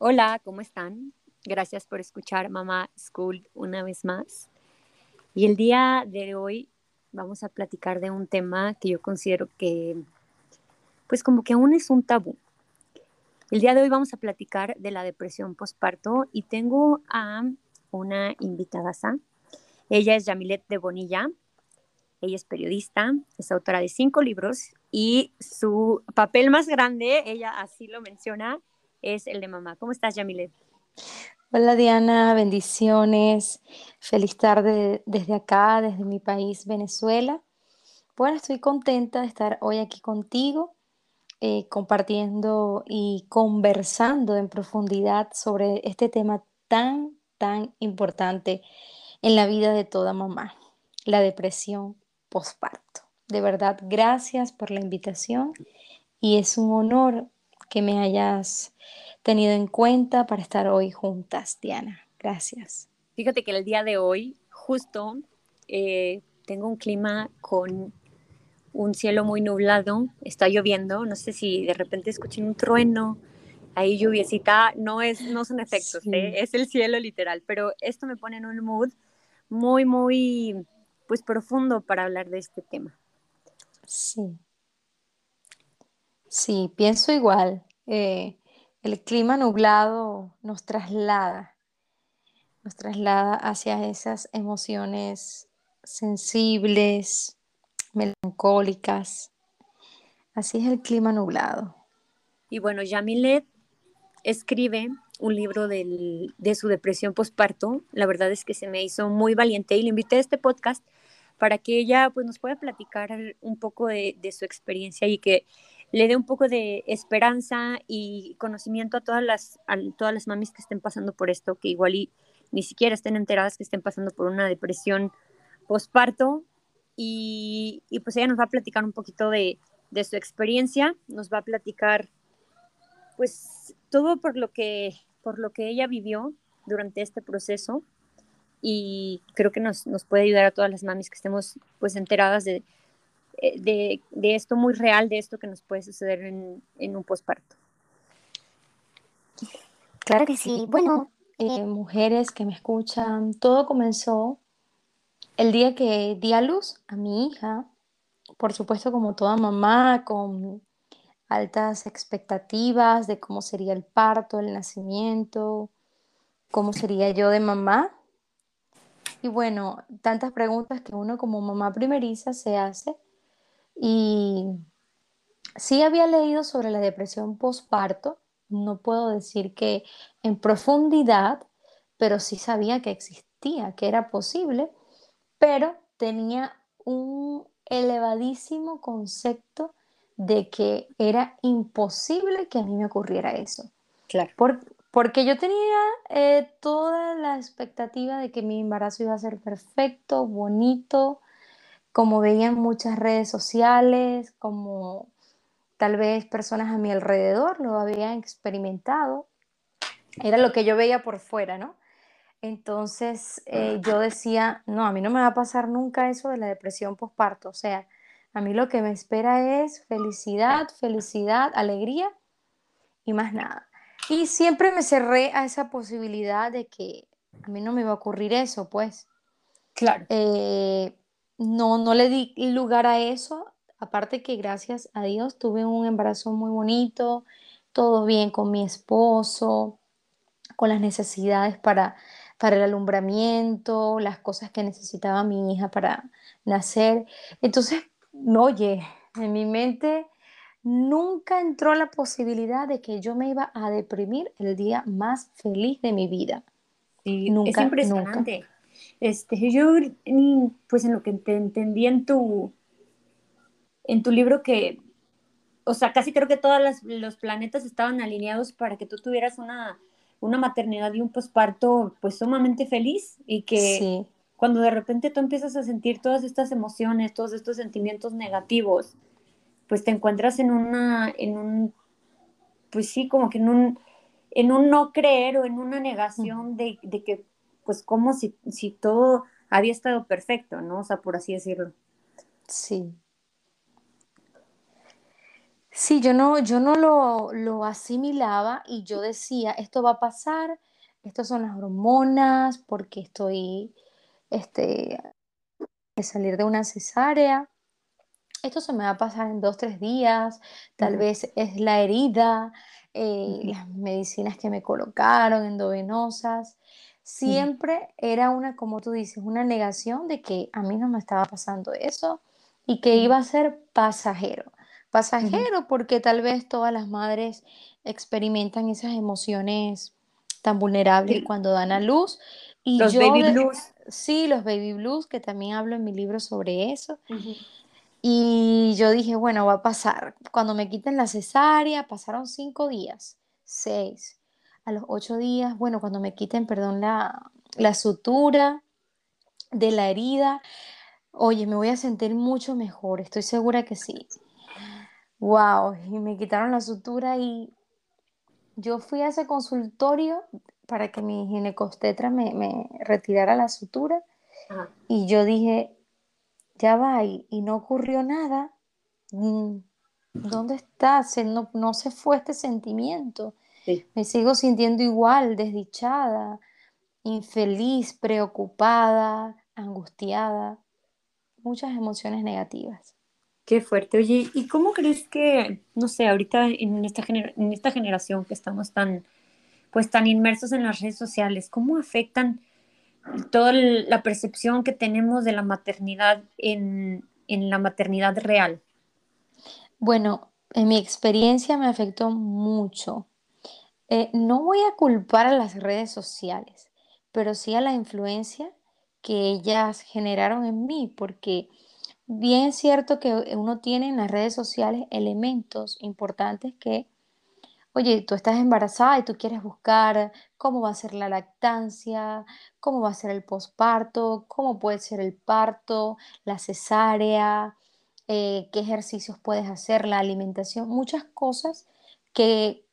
Hola, ¿cómo están? Gracias por escuchar Mamá School una vez más. Y el día de hoy vamos a platicar de un tema que yo considero que, pues como que aún es un tabú. El día de hoy vamos a platicar de la depresión postparto y tengo a una invitada. Ella es Yamilet de Bonilla. Ella es periodista, es autora de cinco libros y su papel más grande, ella así lo menciona, es el de mamá. ¿Cómo estás, Yamilet? Hola Diana, bendiciones. Feliz tarde desde acá, desde mi país, Venezuela. Bueno, estoy contenta de estar hoy aquí contigo, eh, compartiendo y conversando en profundidad sobre este tema tan, tan importante en la vida de toda mamá, la depresión postparto. De verdad, gracias por la invitación y es un honor que me hayas tenido en cuenta para estar hoy juntas, Diana. Gracias. Fíjate que el día de hoy, justo, eh, tengo un clima con un cielo muy nublado, está lloviendo, no sé si de repente escuchen un trueno, ahí lluviecita, no, es, no son efectos, ¿eh? es el cielo literal, pero esto me pone en un mood muy, muy, pues profundo para hablar de este tema. Sí. Sí, pienso igual. Eh, el clima nublado nos traslada, nos traslada hacia esas emociones sensibles, melancólicas. Así es el clima nublado. Y bueno, Yamilet escribe un libro de su depresión postparto. La verdad es que se me hizo muy valiente y le invité a este podcast para que ella pues, nos pueda platicar un poco de, de su experiencia y que le dé un poco de esperanza y conocimiento a todas las, a todas las mamis que estén pasando por esto, que igual y ni siquiera estén enteradas que estén pasando por una depresión postparto. Y, y pues ella nos va a platicar un poquito de, de su experiencia, nos va a platicar pues todo por lo que, por lo que ella vivió durante este proceso y creo que nos, nos puede ayudar a todas las mamis que estemos pues enteradas de, de, de, esto muy real, de esto que nos puede suceder en, en un posparto. Claro que sí. Bueno, eh, mujeres que me escuchan, todo comenzó el día que di a luz a mi hija, por supuesto como toda mamá, con altas expectativas de cómo sería el parto, el nacimiento, cómo sería yo de mamá. Y bueno, tantas preguntas que uno como mamá primeriza se hace y sí había leído sobre la depresión postparto, no puedo decir que en profundidad, pero sí sabía que existía, que era posible, pero tenía un elevadísimo concepto de que era imposible que a mí me ocurriera eso. Claro. porque yo tenía eh, toda la expectativa de que mi embarazo iba a ser perfecto, bonito, como veía en muchas redes sociales, como tal vez personas a mi alrededor lo habían experimentado. Era lo que yo veía por fuera, ¿no? Entonces eh, yo decía, no, a mí no me va a pasar nunca eso de la depresión postparto. O sea, a mí lo que me espera es felicidad, felicidad, alegría y más nada. Y siempre me cerré a esa posibilidad de que a mí no me iba a ocurrir eso, pues. Claro. Eh, no, no le di lugar a eso, aparte que gracias a Dios tuve un embarazo muy bonito, todo bien con mi esposo, con las necesidades para, para el alumbramiento, las cosas que necesitaba mi hija para nacer. Entonces, no, oye, en mi mente nunca entró la posibilidad de que yo me iba a deprimir el día más feliz de mi vida. nunca, es impresionante. Este, yo, pues en lo que te entendí en tu, en tu libro que, o sea, casi creo que todos los planetas estaban alineados para que tú tuvieras una, una maternidad y un posparto pues sumamente feliz y que cuando de repente tú empiezas a sentir todas estas emociones, todos estos sentimientos negativos, pues te encuentras en una, en un, pues sí, como que en un, en un no creer o en una negación de, de que pues como si, si todo había estado perfecto, ¿no? O sea, por así decirlo. Sí. Sí, yo no, yo no lo, lo asimilaba y yo decía, esto va a pasar, estas son las hormonas, porque estoy, este, de salir de una cesárea. Esto se me va a pasar en dos, tres días, tal vez es la herida, eh, las medicinas que me colocaron, endovenosas. Ujú. Siempre era una, como tú dices, una negación de que a mí no me estaba pasando eso y que Ujú, iba a ser pasajero. Pasajero porque tal vez todas las madres experimentan esas emociones tan vulnerables Sí, cuando dan a luz y los yo baby blues. Sí, los baby blues, que también hablo en mi libro sobre eso. Y yo dije, bueno, va a pasar. Cuando me quiten la cesárea, pasaron cinco días, seis. A los ocho días, bueno, cuando me quiten, perdón, la, la sutura de la herida, oye, me voy a sentir mucho mejor, estoy segura que sí. Wow, y me quitaron la sutura y yo fui a ese consultorio para que mi ginecostetra me, me retirara la sutura Ajá, y yo dije, Ya va, y, y no ocurrió nada. Mm, ¿Dónde está? Se, no, no se fue este sentimiento. Sí. Me sigo sintiendo igual, desdichada, infeliz, preocupada, angustiada, muchas emociones negativas. Qué fuerte. Oye, ¿y cómo crees que, no sé, ahorita en esta gener- en esta generación que estamos tan, pues tan inmersos en las redes sociales, cómo afectan toda la percepción que tenemos de la maternidad en, en la maternidad real? Bueno, en mi experiencia me afectó mucho. Eh, no voy a culpar a las redes sociales, pero sí a la influencia que ellas generaron en mí, porque Bien es cierto que uno tiene en las redes sociales elementos importantes que, oye, tú estás embarazada y tú quieres buscar cómo va a ser la lactancia, cómo va a ser el posparto, cómo puede ser el parto, la cesárea, eh, qué ejercicios puedes hacer, la alimentación, muchas cosas que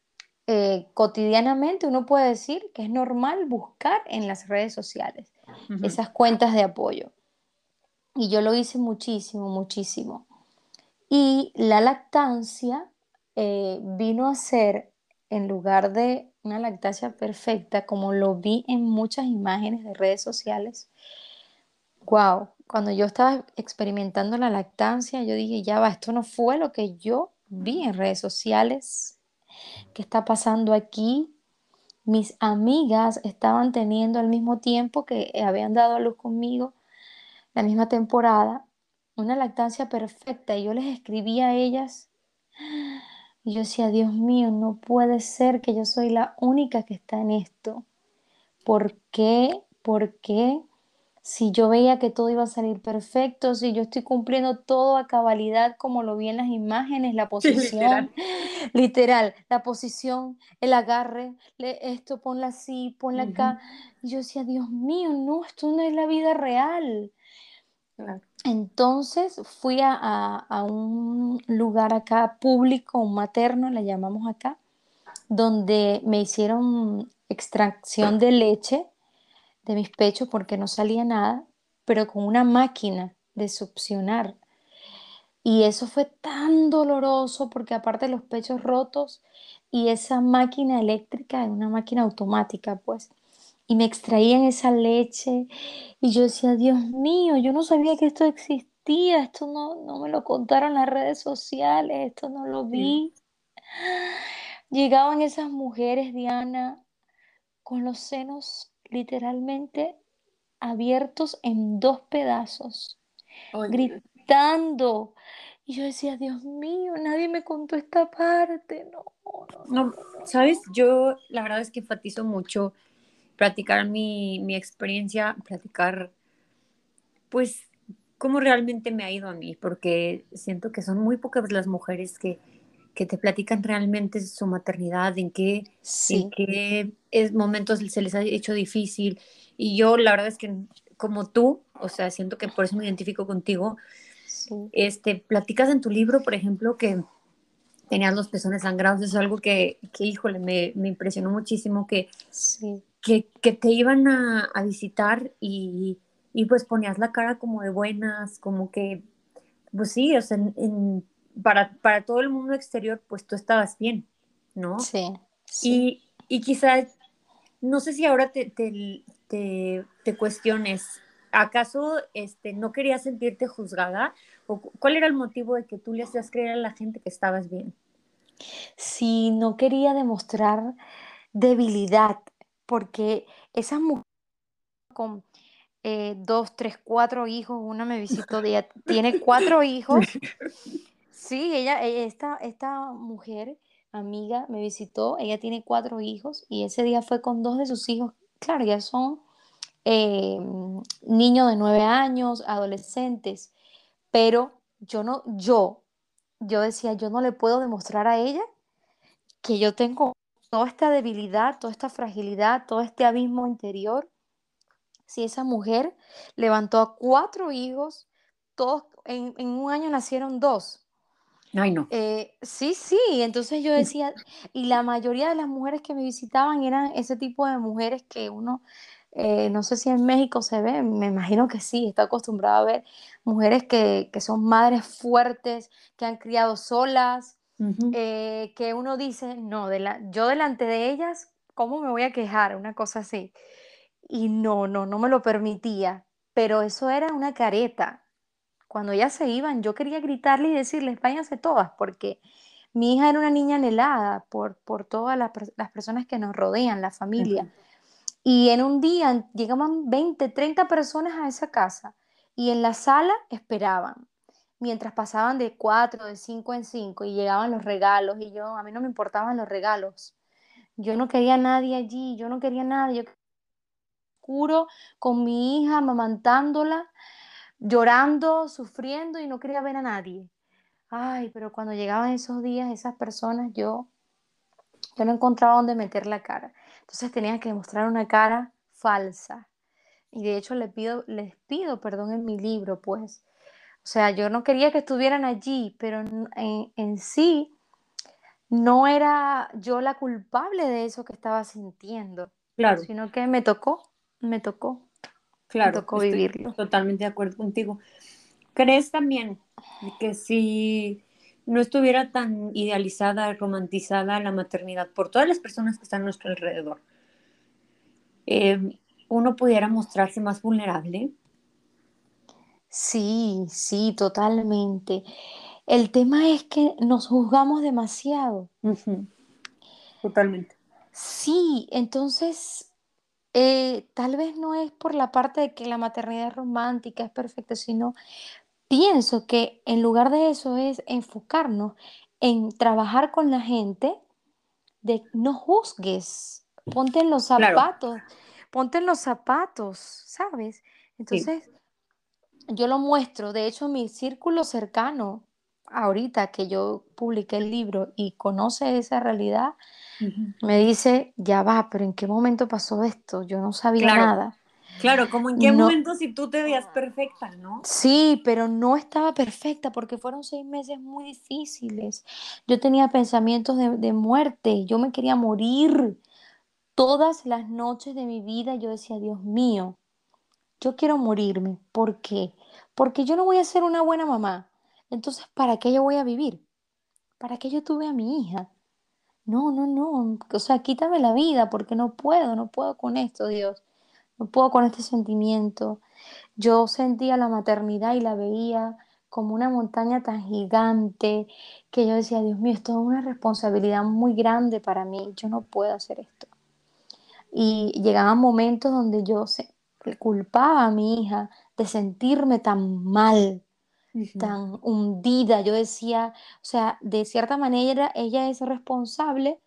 eh, cotidianamente uno puede decir que es normal buscar en las redes sociales, esas cuentas de apoyo. Y yo lo hice muchísimo, muchísimo. Y la lactancia eh, vino a ser, en lugar de una lactancia perfecta, como lo vi en muchas imágenes de redes sociales, wow, cuando yo estaba experimentando la lactancia, yo dije, ya va, esto no fue lo que yo vi en redes sociales, ¿qué está pasando aquí? Mis amigas estaban teniendo al mismo tiempo que habían dado a luz conmigo la misma temporada, una lactancia perfecta, y yo les escribía a ellas y yo decía, Dios mío, no puede ser que yo soy la única que está en esto. ¿Por qué? ¿Por qué? Si yo veía que todo iba a salir perfecto, si yo estoy cumpliendo todo a cabalidad como lo vi en las imágenes, la Sí, literal. posición, literal, la posición, el agarre, le- esto, ponla así, ponla acá. Y yo decía, Dios mío, no, esto no es la vida real. claro. Entonces fui a, a- a un lugar acá público, un materno, le llamamos acá, donde me hicieron extracción de leche de mis pechos porque no salía nada, pero con una máquina de succionar. Y eso fue tan doloroso porque aparte de los pechos rotos y esa máquina eléctrica, es una máquina automática, pues, y me extraían esa leche y yo decía, Dios mío, yo no sabía que esto existía, esto no, no me lo contaron las redes sociales, esto no lo Sí. vi. Llegaban esas mujeres, Diana, con los senos literalmente abiertos en dos pedazos, Oye, gritando. Y yo decía, Dios mío, nadie me contó esta parte. No, no, no, ¿sabes? Yo la verdad es que enfatizo mucho platicar mi, mi experiencia, platicar pues cómo realmente me ha ido a mí, porque siento que son muy pocas las mujeres que, que te platican realmente su maternidad, en qué, en Sí, qué es- momentos se les ha hecho difícil. Y yo la verdad es que como tú, o sea, siento que por eso me identifico contigo, sí, este, platicas en tu libro, por ejemplo, que tenías los pezones sangrados, eso es algo que, que híjole, me, me impresionó muchísimo, que sí, que, que te iban a, a visitar y, y, pues ponías la cara como de buenas, como que, pues sí, o sea, en, en- para, para todo el mundo exterior, pues tú estabas bien, ¿no? Sí. Y, y quizás, no sé si ahora te, te, te, te cuestiones, ¿acaso este, no querías sentirte juzgada? ¿O cuál era el motivo de que tú le hacías creer a la gente que estabas bien? Sí, no quería demostrar debilidad, porque esa mujer con eh, dos, tres, cuatro hijos, una me visitó, ella tiene cuatro hijos. Sí, ella, e, esta, esta mujer, amiga, me visitó, ella tiene cuatro hijos y ese día fue con dos de sus hijos, claro, ya son eh, niños de nueve años, adolescentes, pero yo no, yo, yo decía, yo no le puedo demostrar a ella que yo tengo toda esta debilidad, toda esta fragilidad, todo este abismo interior. Si esa mujer levantó a cuatro hijos, todos en, en un año nacieron dos. Ay, no. Eh, sí, sí, entonces yo decía, y la mayoría de las mujeres que me visitaban eran ese tipo de mujeres que uno, eh, no sé si en México se ve, me imagino que sí, está acostumbrado a ver mujeres que, que son madres fuertes, que han criado solas, eh, que uno dice, no, de la- yo delante de ellas, ¿cómo me voy a quejar? Una cosa así. Y no, no, no me lo permitía, pero eso era una careta. Cuando ellas se iban, yo quería gritarle y decirles, váyanse todas, porque mi hija era una niña anhelada por, por todas las, las personas que nos rodean, la familia. Y en un día llegaban 20, 30 personas a esa casa y en la sala esperaban, mientras pasaban de cuatro, de cinco en cinco y llegaban los regalos y yo, a mí no me importaban los regalos. Yo no quería a nadie allí, yo no quería a nadie, yo oscuro con mi hija, amamantándola, llorando, sufriendo y no quería ver a nadie. Ay, pero cuando llegaban esos días, esas personas, yo, yo no encontraba dónde meter la cara. Entonces tenía que mostrar una cara falsa. Y de hecho le pido, les pido perdón en mi libro, pues. O sea, yo no quería que estuvieran allí, pero en, en- en sí no era yo la culpable de eso que estaba sintiendo, Claro, sino que me tocó, me tocó, me claro, tocó estoy vivirlo. totalmente de acuerdo contigo. ¿Crees también que si no estuviera tan idealizada, romantizada la maternidad por todas las personas que están a nuestro alrededor, eh, uno pudiera mostrarse más vulnerable? Sí, sí, totalmente. El tema es que nos juzgamos demasiado. Ujú, Totalmente. Sí, entonces eh, tal vez no es por la parte de que la maternidad es romántica, es perfecta, sino pienso que en lugar de eso es enfocarnos en trabajar con la gente, de no juzgues, ponte en los Claro, zapatos, ponte en los zapatos, ¿sabes? sí. Entonces, yo lo muestro, de hecho, mi círculo cercano, ahorita que yo publiqué el libro y conoce esa realidad, me dice, ya va, pero ¿en qué momento pasó esto? Yo no sabía Claro, nada. claro, como en qué No, momento si tú te veías perfecta, ¿no? sí, pero no estaba perfecta porque fueron seis meses muy difíciles. Yo tenía pensamientos de, de muerte, yo me quería morir. Todas las noches de mi vida yo decía, Dios mío, yo quiero morirme. ¿Por qué? Porque yo no voy a ser una buena mamá. Entonces, ¿para qué yo voy a vivir? ¿Para qué yo tuve a mi hija? No, no, no. O sea, quítame la vida porque no puedo, no puedo con esto, Dios. No puedo con este sentimiento. Yo sentía la maternidad y la veía como una montaña tan gigante que yo decía, Dios mío, esto es una responsabilidad muy grande para mí. Yo no puedo hacer esto. Y llegaban momentos donde yo culpaba a mi hija de sentirme tan mal, Tan hundida. Yo decía, o sea, de cierta manera ella es responsable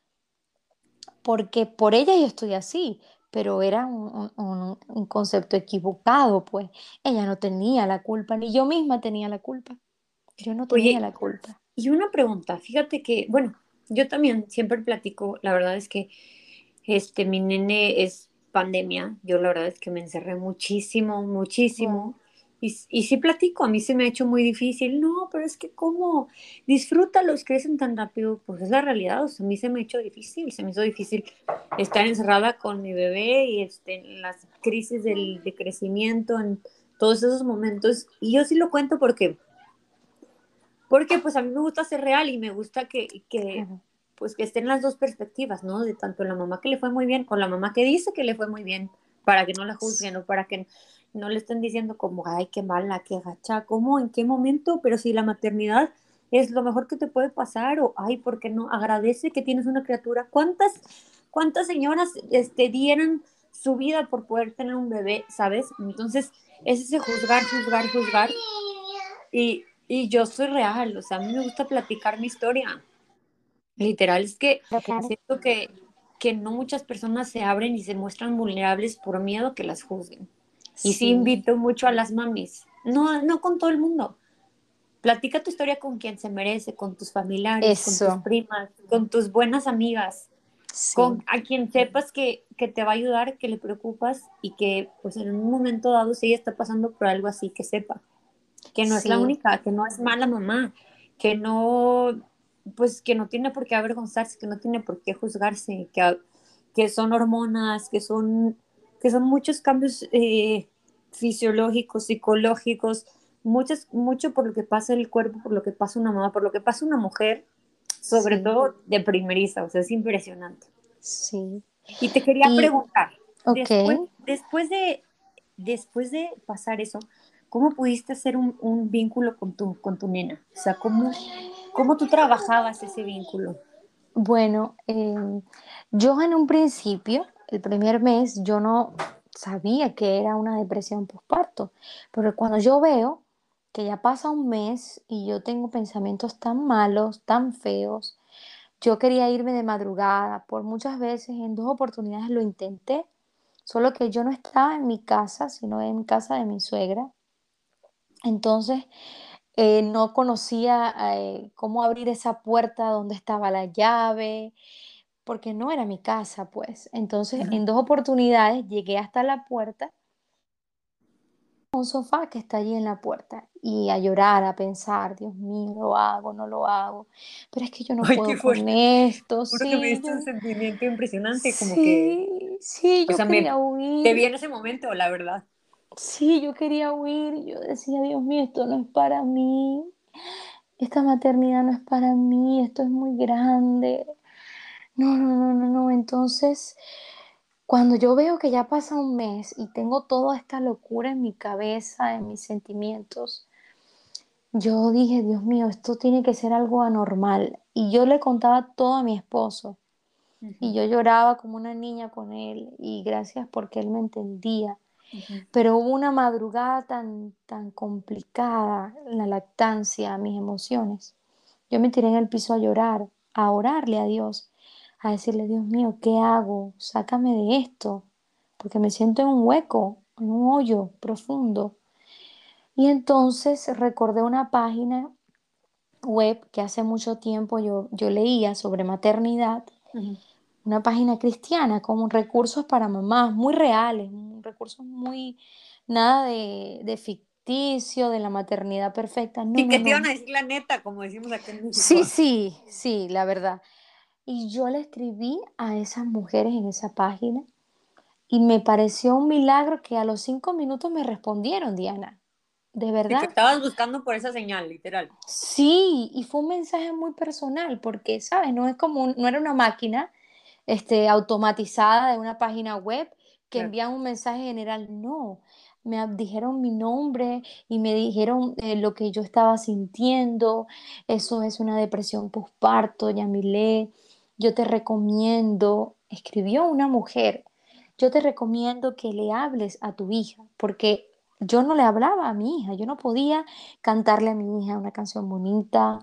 porque por ella yo estoy así, pero era un, un- concepto equivocado, pues ella no tenía la culpa, ni yo misma tenía la culpa. Yo no tenía Oye, la culpa. y una pregunta, fíjate que, bueno, yo también siempre platico, la verdad es que este, mi nene es pandemia, yo la verdad es que me encerré muchísimo, muchísimo, y, y sí platico, a mí se me ha hecho muy difícil, no, pero es que cómo, disfrútalos, crecen tan rápido, pues es la realidad, o sea, a mí se me ha hecho difícil, se me hizo difícil estar encerrada con mi bebé y este, en las crisis del, de crecimiento, en todos esos momentos, y yo sí lo cuento porque porque pues a mí me gusta ser real y me gusta que, que pues que estén las dos perspectivas, ¿no? De tanto la mamá que le fue muy bien con la mamá que dice que le fue muy bien, para que no la juzguen o para que no le estén diciendo como, ay, qué mala, qué gacha, ¿cómo? ¿En qué momento? Pero si la maternidad es lo mejor que te puede pasar o, ay, ¿por qué no? Agradece que tienes una criatura. ¿Cuántas, cuántas señoras este, dieran su vida por poder tener un bebé, ¿sabes? Entonces, es ese juzgar, juzgar, juzgar. Y, y yo soy real, o sea, a mí me gusta platicar mi historia. Literal, es que siento que, que no muchas personas se abren y se muestran vulnerables por miedo que las juzguen. Y sí, Sí. invito mucho a las mamis, no, no con todo el mundo. Platica tu historia con quien se merece, con tus familiares, con Eso. tus primas, con tus buenas amigas, Sí. con a quien sepas que, que te va a ayudar, que le preocupas y que pues en un momento dado si ella está pasando por algo así, que sepa que no es la Sí. única, que no es mala mamá, que no, pues que no tiene por qué avergonzarse, que no tiene por qué juzgarse, que, que son hormonas, que son, que son muchos cambios eh, fisiológicos, psicológicos, muchos, mucho por lo que pasa el cuerpo, por lo que pasa una mamá, por lo que pasa una mujer, sobre Sí. todo de primeriza, o sea, es impresionante. Sí. Y te quería Y- preguntar, Ok. después, después, de, después de pasar eso, ¿cómo pudiste hacer un, un vínculo con tu, con tu nena? O sea, ¿cómo, ¿cómo tú trabajabas ese vínculo? Bueno, em, yo en un principio, el primer mes, yo no sabía que era una depresión postparto, pero cuando yo veo que ya pasa un mes y yo tengo pensamientos tan malos, tan feos, yo quería irme de madrugada, por muchas veces, en dos oportunidades lo intenté, solo que yo no estaba en mi casa, sino en casa de mi suegra. Entonces, eh, no conocía eh, cómo abrir esa puerta donde estaba la llave, porque no era mi casa, pues. Entonces, en dos oportunidades llegué hasta la puerta, un sofá que está allí en la puerta, y a llorar, a pensar, Dios mío, lo hago, no lo hago, pero es que yo no Ay, puedo con esto, Juro que me sí, diste yo, un sentimiento impresionante, como que, sí, sí, o yo me, quería te huir, vi en ese momento, la verdad. sí, yo quería huir, y yo decía, Dios mío, esto no es para mí, esta maternidad no es para mí, esto es muy grande. No, no, no, no, no. Entonces, cuando yo veo que ya pasa un mes y tengo toda esta locura en mi cabeza, en mis sentimientos, yo dije, Dios mío, esto tiene que ser algo anormal. Y yo le contaba todo a mi esposo. Y yo lloraba como una niña con él. Y gracias porque él me entendía. Pero hubo una madrugada tan, tan complicada, la lactancia, mis emociones. Yo me tiré en el piso a llorar, a orarle a Dios, a decirle, Dios mío, ¿qué hago? Sácame de esto, porque me siento en un hueco, en un hoyo profundo. Y entonces recordé una página web que hace mucho tiempo yo, yo leía sobre maternidad, una página cristiana con recursos para mamás muy reales, recursos muy, nada de, de ficticio, de la maternidad perfecta, no, Sí, no, que te iban no. a decir la neta, como decimos acá en Sí, México. sí, sí, la verdad. Y yo le escribí a esas mujeres en esa página y me pareció un milagro que a los cinco minutos me respondieron, Diana. De verdad. estabas buscando por esa señal, literal. Sí, y fue un mensaje muy personal porque, ¿sabes? No es como, un- no era una máquina este, automatizada de una página web que Claro. envía un mensaje general. No, me dijeron mi nombre y me dijeron eh, lo que yo estaba sintiendo. Eso es una depresión postparto, Yamilé. Yo te recomiendo, escribió una mujer, yo te recomiendo que le hables a tu hija, porque yo no le hablaba a mi hija, yo no podía cantarle a mi hija una canción bonita.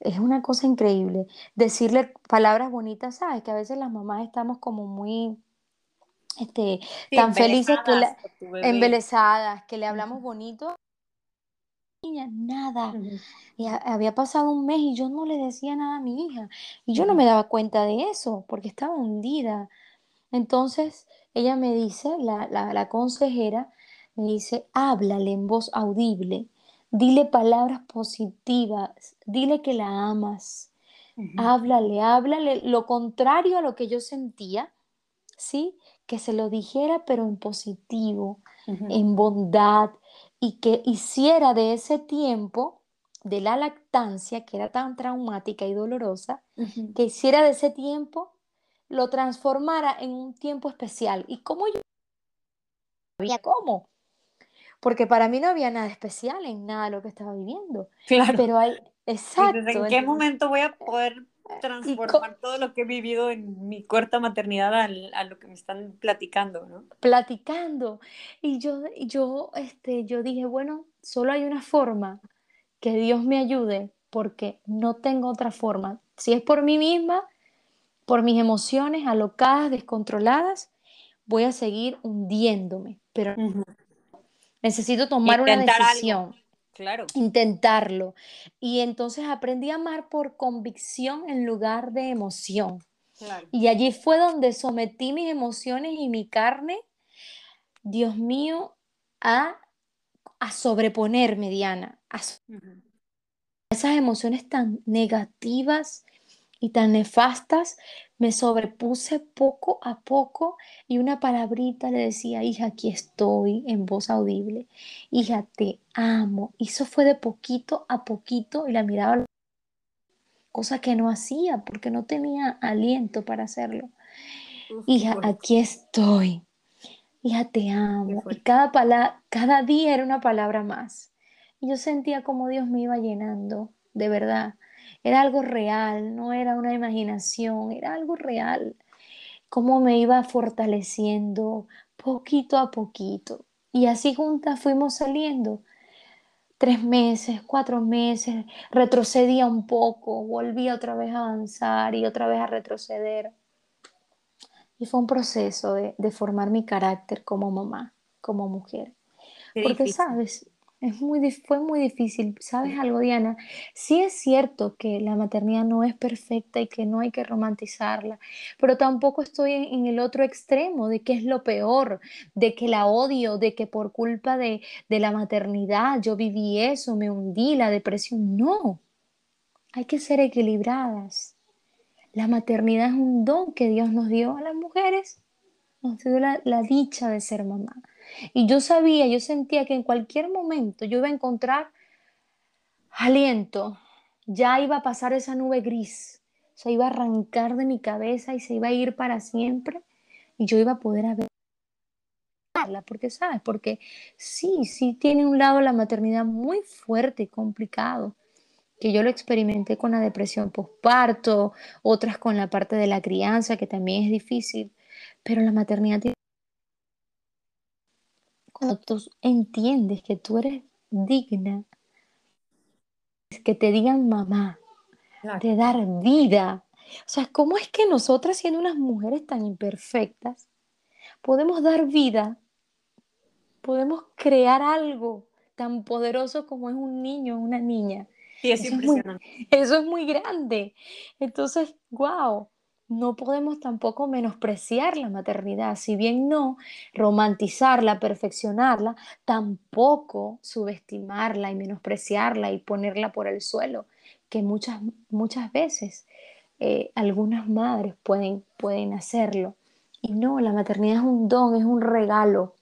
Es una cosa increíble decirle palabras bonitas, ¿sabes? Que a veces las mamás estamos como muy, este, Sí, tan felices que le, embelesadas, que le hablamos bonito. Niña, nada. Y ha- había pasado un mes y yo no le decía nada a mi hija. Y yo no me daba cuenta de eso, porque estaba hundida. Entonces, ella me dice, la, la, la consejera, me dice, háblale en voz audible, dile palabras positivas, dile que la amas. Háblale, háblale lo contrario a lo que yo sentía, ¿sí? Que se lo dijera, pero en positivo, en bondad, y que hiciera de ese tiempo de la lactancia, que era tan traumática y dolorosa, que hiciera de ese tiempo, lo transformara en un tiempo especial. ¿Y cómo yo sabía cómo? Porque para mí no había nada especial en nada de lo que estaba viviendo. Claro. Pero hay, exacto. ¿en qué momento voy a poder transformar todo lo que he vivido en mi corta maternidad al- a, lo que me están platicando, ¿no? platicando. Y yo, yo, este, yo dije, bueno, solo hay una forma que Dios me ayude, porque no tengo otra forma. Si es por mí misma, por mis emociones alocadas, descontroladas, voy a seguir hundiéndome. Pero necesito tomar una algo. Claro. intentarlo. Y entonces aprendí a amar por convicción en lugar de emoción. Claro. Y allí fue donde sometí mis emociones y mi carne, Dios mío, a, a sobreponerme, Diana, a esas emociones tan negativas y tan nefastas, me sobrepuse poco a poco y una palabrita le decía, hija, aquí estoy en voz audible, hija, te amo. Y eso fue de poquito a poquito y la miraba, cosa que no hacía porque no tenía aliento para hacerlo. Uf, Hija, aquí estoy. Hija, te amo. Y cada, pala- cada día era una palabra más. Y yo sentía como Dios me iba llenando, de verdad. Era algo real, no era una imaginación, era algo real. Cómo me iba fortaleciendo poquito a poquito. Y así juntas fuimos saliendo. Tres meses, cuatro meses, retrocedía un poco, volvía otra vez a avanzar y otra vez a retroceder. Y fue un proceso de, de formar mi carácter como mamá, como mujer. Qué Porque, difícil. sabes, es muy, fue muy difícil. ¿Sabes algo, Diana? Sí es cierto que la maternidad no es perfecta y que no hay que romantizarla, pero tampoco estoy en, en el otro extremo de que es lo peor, de que la odio, de que por culpa de, de la maternidad yo viví eso, me hundí, la depresión. No, hay que ser equilibradas. La maternidad es un don que Dios nos dio a las mujeres, nos dio la, la dicha de ser mamá. Y yo sabía, yo sentía que en cualquier momento yo iba a encontrar aliento, ya iba a pasar esa nube gris, se iba a arrancar de mi cabeza y se iba a ir para siempre y yo iba a poder verla, porque sabes, porque sí, sí tiene un lado la maternidad muy fuerte y complicado, que yo lo experimenté con la depresión postparto, otras con la parte de la crianza, que también es difícil, pero la maternidad tiene tú entiendes que tú eres digna, que te digan mamá, Claro. de dar vida. O sea, ¿cómo es que nosotras, siendo unas mujeres tan imperfectas, podemos dar vida? Podemos crear algo tan poderoso como es un niño o una niña. Sí, es Eso es muy, impresionante. eso es muy grande. Entonces, wow, no podemos tampoco menospreciar la maternidad, si bien no romantizarla, perfeccionarla, tampoco subestimarla y menospreciarla y ponerla por el suelo, que muchas, muchas veces eh, algunas madres pueden, pueden hacerlo. Y no, la maternidad es un don, es un regalo.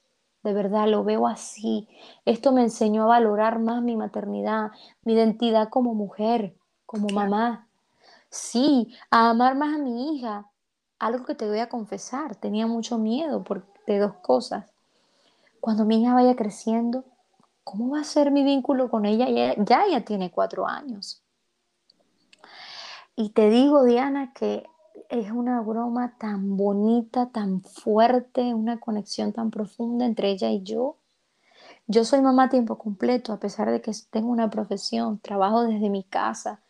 De verdad, lo veo así. Esto me enseñó a valorar más mi maternidad, mi identidad como mujer, como mamá. Sí, a amar más a mi hija. Algo que te voy a confesar, tenía mucho miedo por, de dos cosas. Cuando mi hija vaya creciendo, ¿cómo va a ser mi vínculo con ella? Ya, ya ella tiene cuatro años. Y te digo, Diana, que es una broma tan bonita, tan fuerte, una conexión tan profunda entre ella y yo. Yo soy mamá a tiempo completo, a pesar de que tengo una profesión, trabajo desde mi casa.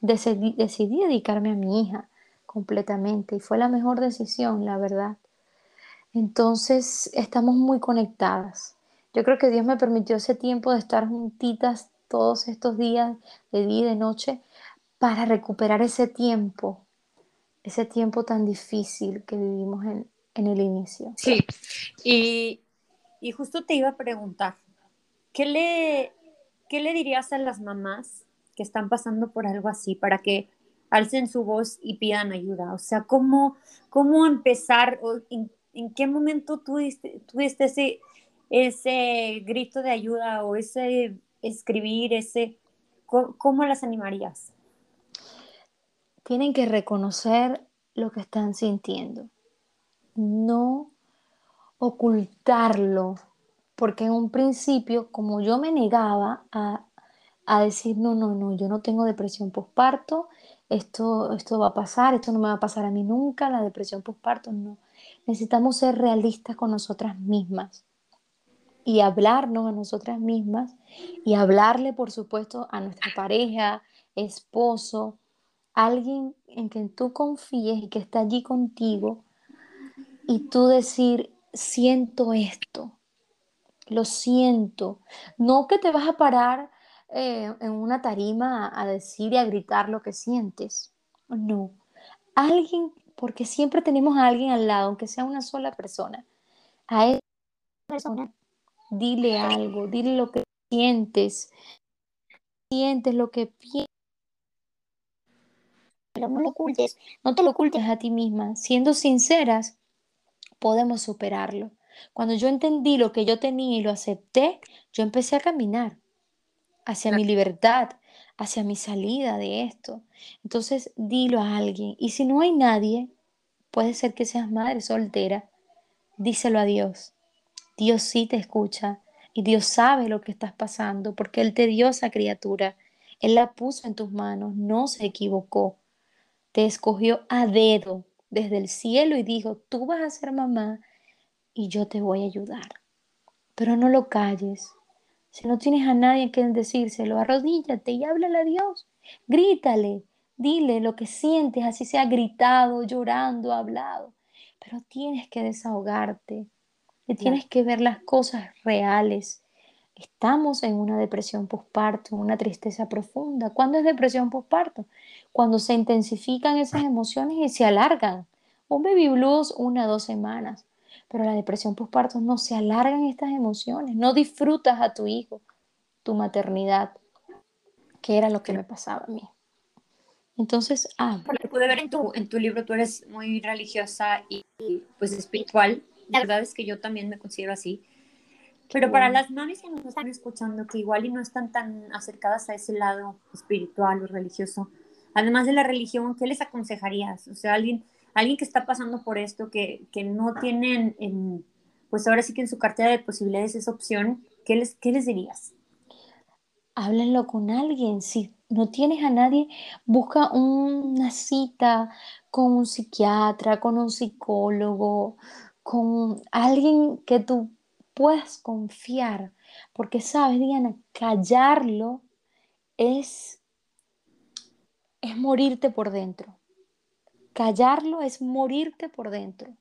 Decidí, decidí dedicarme a mi hija completamente y fue la mejor decisión, la verdad. Entonces, estamos muy conectadas. Yo creo que Dios me permitió ese tiempo de estar juntitas todos estos días, de día y de noche, para recuperar ese tiempo, ese tiempo tan difícil que vivimos en, en el inicio. Sí, y, y justo te iba a preguntar, ¿qué le, ¿qué le dirías a las mamás que están pasando por algo así para que alcen su voz y pidan ayuda? O sea, ¿cómo, cómo empezar? O en, qué momento tú diste ese, ese grito de ayuda o ese escribir, ese ¿cómo, las animarías? Tienen que reconocer lo que están sintiendo, no ocultarlo, porque en un principio, como yo me negaba a, a decir, no, no, no, yo no tengo depresión postparto, esto, esto va a pasar, esto no me va a pasar a mí nunca, la depresión postparto, no. Necesitamos ser realistas con nosotras mismas y hablarnos a nosotras mismas y hablarle, por supuesto, a nuestra pareja, esposo, alguien en quien tú confíes y que está allí contigo y tú decir, siento esto, lo siento. No que te vas a parar eh, en una tarima a, decir y a gritar lo que sientes. No. Alguien, porque siempre tenemos a alguien al lado, aunque sea una sola persona. A esa persona, dile algo, dile lo que sientes, sientes lo que piensas. Pero no lo ocultes, no te lo ocultes a ti misma. Siendo sinceras, podemos superarlo. Cuando yo entendí lo que yo tenía y lo acepté, yo empecé a caminar hacia mi libertad, hacia mi salida de esto. Entonces, dilo a alguien. Y si no hay nadie, puede ser que seas madre soltera, díselo a Dios. Dios sí te escucha y Dios sabe lo que estás pasando porque Él te dio esa criatura. Él la puso en tus manos, no se equivocó. Te escogió a dedo desde el cielo y dijo, tú vas a ser mamá y yo te voy a ayudar. Pero no lo calles, si no tienes a nadie que decírselo, arrodíllate y háblale a Dios. Grítale, dile lo que sientes, así sea gritado, llorando, hablado. Pero tienes que desahogarte y tienes que ver las cosas reales. Estamos en una depresión postparto, una tristeza profunda. ¿Cuándo es depresión postparto? Cuando se intensifican esas emociones y se alargan. Un baby blues una o dos semanas. Pero la depresión postparto no se alargan estas emociones, no disfrutas a tu hijo, tu maternidad, que era lo que me pasaba a mí. Entonces, ah. Porque pude ver en tu, en tu libro, tú eres muy religiosa y, pues espiritual. La verdad es que yo también me considero así. Pero para las mamis que nos están escuchando, que igual y no están tan acercadas a ese lado espiritual o religioso, además de la religión, ¿qué les aconsejarías? O sea, alguien alguien que está pasando por esto, que, no tienen, en, pues ahora sí que en su cartera de posibilidades esa opción, ¿qué les, qué les dirías? Háblenlo con alguien. Si no tienes a nadie, busca una cita con un psiquiatra, con un psicólogo, con alguien que tú puedas confiar. Porque sabes, Diana, callarlo es, es morirte por dentro. Callarlo es morirte por dentro.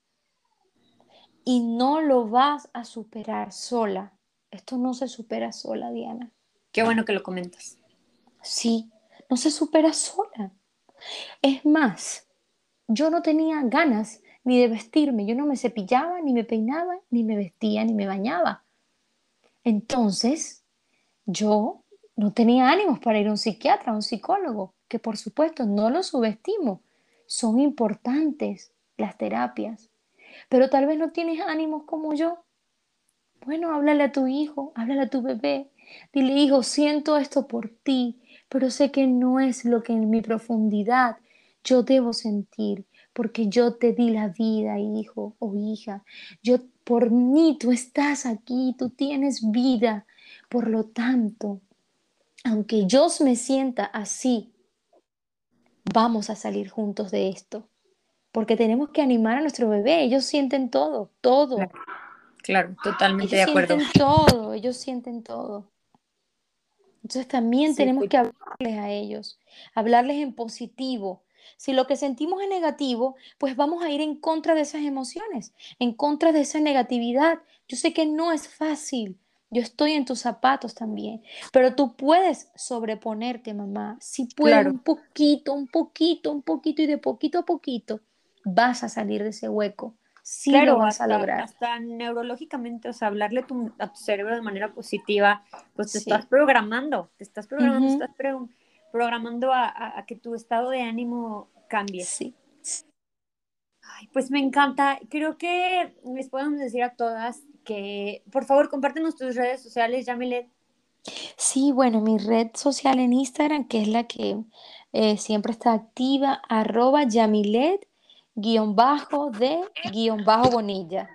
Y no lo vas a superar sola. Esto no se supera sola, Diana. Qué bueno que lo comentas. Sí, no se supera sola. Es más, yo no tenía ganas ni de vestirme. Yo no me cepillaba, ni me peinaba, ni me vestía, ni me bañaba. Entonces, yo no tenía ánimos para ir a un psiquiatra, a un psicólogo, que por supuesto no lo subestimo son importantes las terapias, pero tal vez no tienes ánimos como yo. Bueno, háblale a tu hijo, háblale a tu bebé. Dile, hijo, siento esto por ti, pero sé que no es lo que en mi profundidad yo debo sentir, porque yo te di la vida, hijo o hija. Yo por mí tú estás aquí, tú tienes vida. Por lo tanto, aunque yo me sienta así vamos a salir juntos de esto. Porque tenemos que animar a nuestro bebé. Ellos sienten todo, todo. Claro, totalmente de acuerdo. Sienten todo, ellos sienten todo. Entonces también tenemos pues. que hablarles a ellos, hablarles en positivo. Si lo que sentimos es negativo, pues vamos a ir en contra de esas emociones, en contra de esa negatividad. Yo sé que no es fácil, yo estoy en tus zapatos también, pero tú puedes sobreponerte, mamá. Si puedes un poquito, un poquito, un poquito y de poquito a poquito vas a salir de ese hueco. Sí lo vas a lograr. Hasta neurológicamente, o sea, hablarle a tu cerebro de manera positiva, pues te estás programando, te estás programando, estás programando a, que tu estado de ánimo cambie. Sí. Ay, pues me encanta. Creo que les podemos decir a todas que por favor compártenos tus redes sociales, Yamilet. Sí, bueno, mi red social en Instagram, que es la que eh, siempre está activa, arroba Yamilet guion bajo de guion bajo Bonilla,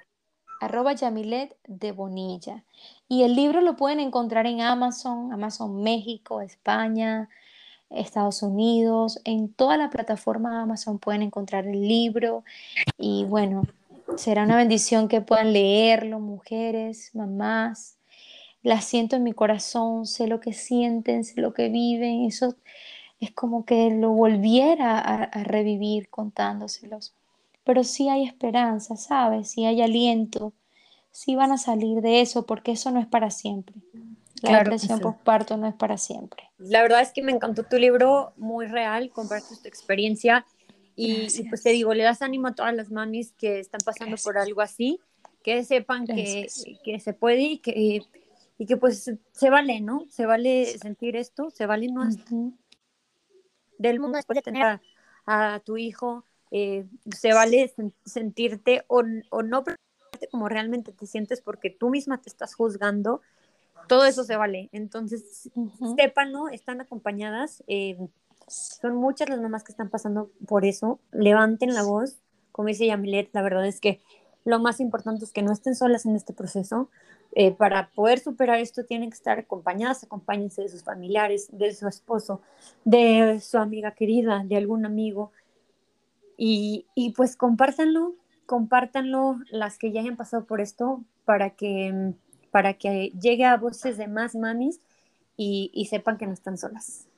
arroba Yamilet de Bonilla. Y el libro lo pueden encontrar en Amazon, Amazon México, España, Estados Unidos, en toda la plataforma Amazon pueden encontrar el libro y bueno, será una bendición que puedan leerlo, mujeres, mamás. La siento en mi corazón, sé lo que sienten, sé lo que viven, eso es como que lo volviera a, a revivir contándoselos. Pero sí hay esperanza, ¿sabes? Sí hay aliento, sí van a salir de eso, porque eso no es para siempre. La Claro depresión sí. postparto no es para siempre. La verdad es que me encantó tu libro, muy real, compartes tu experiencia y, y, pues te digo, le das ánimo a todas las mamis que están pasando por gracias, algo así, que sepan que, que se puede y que, y que pues se vale, ¿no? Se vale sentir esto, se vale no estar Ujú, del mundo después de tener a, a tu hijo, eh, se vale sen- sentirte o, o no como realmente te sientes porque tú misma te estás juzgando, todo eso se vale. Entonces, sepan, ¿no? Están acompañadas. eh, son muchas las mamás que están pasando por eso. Levanten la voz, como dice Yamilet, la verdad es que lo más importante es que no estén solas en este proceso. Eh, para poder superar esto tienen que estar acompañadas, acompáñense de sus familiares, de su esposo, de su amiga querida, de algún amigo y, y pues compártanlo, compártanlo las que ya hayan pasado por esto para que, para que llegue a voces de más mamis y, y sepan que no están solas.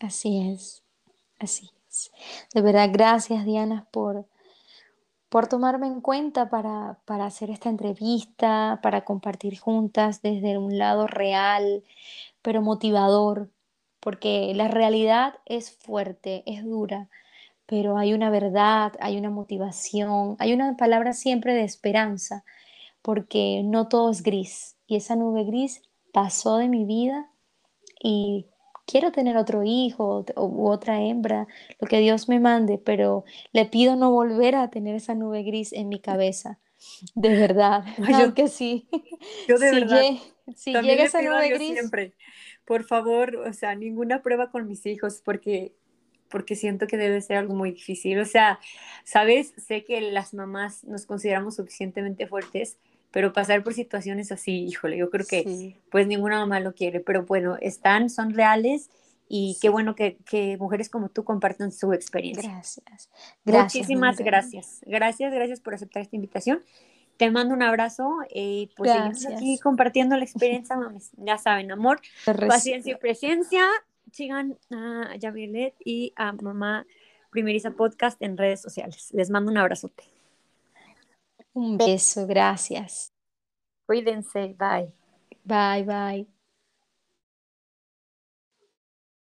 Así es, así es. De verdad, gracias Diana por, por tomarme en cuenta para, para hacer esta entrevista, para compartir juntas desde un lado real, pero motivador, porque la realidad es fuerte, es dura, pero hay una verdad, hay una motivación, hay una palabra siempre de esperanza, porque no todo es gris y esa nube gris pasó de mi vida y quiero tener otro hijo o- u otra hembra, lo que Dios me mande, pero le pido no volver a tener esa nube gris en mi cabeza, de verdad, yo, aunque sí, yo de si, verdad lle- si llega le esa nube gris, siempre, por favor, o sea, ninguna prueba con mis hijos porque porque siento que debe ser algo muy difícil. O sea, sabes, sé que las mamás nos consideramos suficientemente fuertes, pero pasar por situaciones así, híjole, yo creo que sí, pues ninguna mamá lo quiere, pero bueno, están, son reales y qué bueno que, que mujeres como tú compartan su experiencia. gracias, gracias, Muchísimas gracias. Gracias, gracias por aceptar esta invitación. Te mando un abrazo y pues seguimos aquí compartiendo la experiencia, mames. Ya saben, amor, paciencia y presencia. Sigan a Javilet y a Mamá Primeriza Podcast en redes sociales. Les mando un abrazote. Un beso, gracias. Cuídense, bye. Bye, bye.